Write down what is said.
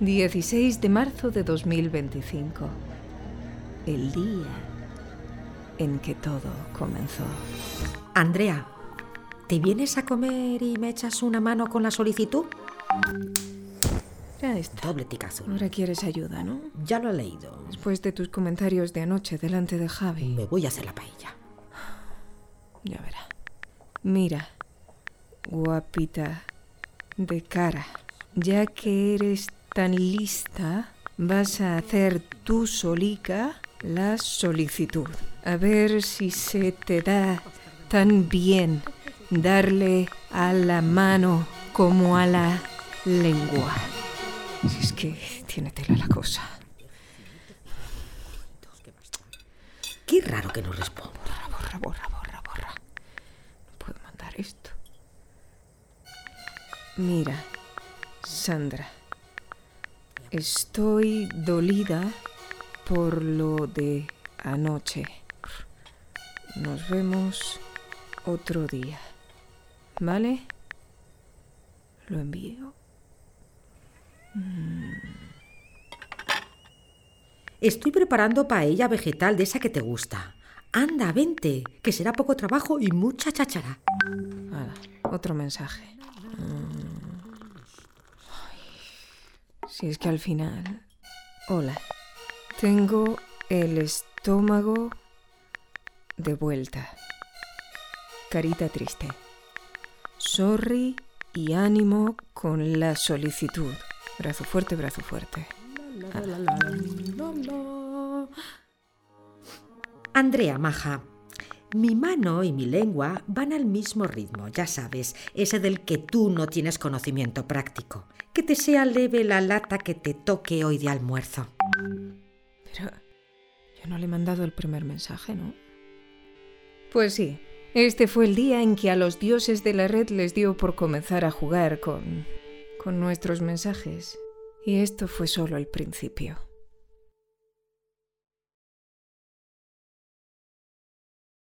16 de marzo de 2025. El día en que todo comenzó. Andrea, ¿te vienes a comer y me echas una mano con la solicitud? Ya está. Doble ticazo. Ahora quieres ayuda, ¿no? Ya lo he leído. Después de tus comentarios de anoche delante de Javi. Me voy a hacer la paella. Ya verá. Mira, guapita de cara, ya que eres tan lista, vas a hacer tú solica la solicitud. A ver si se te da tan bien darle a la mano como a la lengua. Si es que tiene tela la cosa. Qué raro que no responda. Borra, borra, borra, borra. No puedo mandar esto. Mira, Sandra. Estoy dolida por lo de anoche. Nos vemos otro día. ¿Vale? Lo envío. Estoy preparando paella vegetal de esa que te gusta. Anda, vente, que será poco trabajo y mucha cháchara. Otro mensaje. Mm. Ay, si es que al final... Hola. Tengo el estómago de vuelta. Carita triste. Sorry y ánimo con la solicitud. Brazo fuerte, brazo fuerte. Andrea, maja, mi mano y mi lengua van al mismo ritmo, ya sabes, ese del que tú no tienes conocimiento práctico. Que te sea leve la lata que te toque hoy de almuerzo. Pero yo no le he mandado el primer mensaje, ¿no? Pues sí, este fue el día en que a los dioses de la red les dio por comenzar a jugar con, con nuestros mensajes. Y esto fue solo el principio.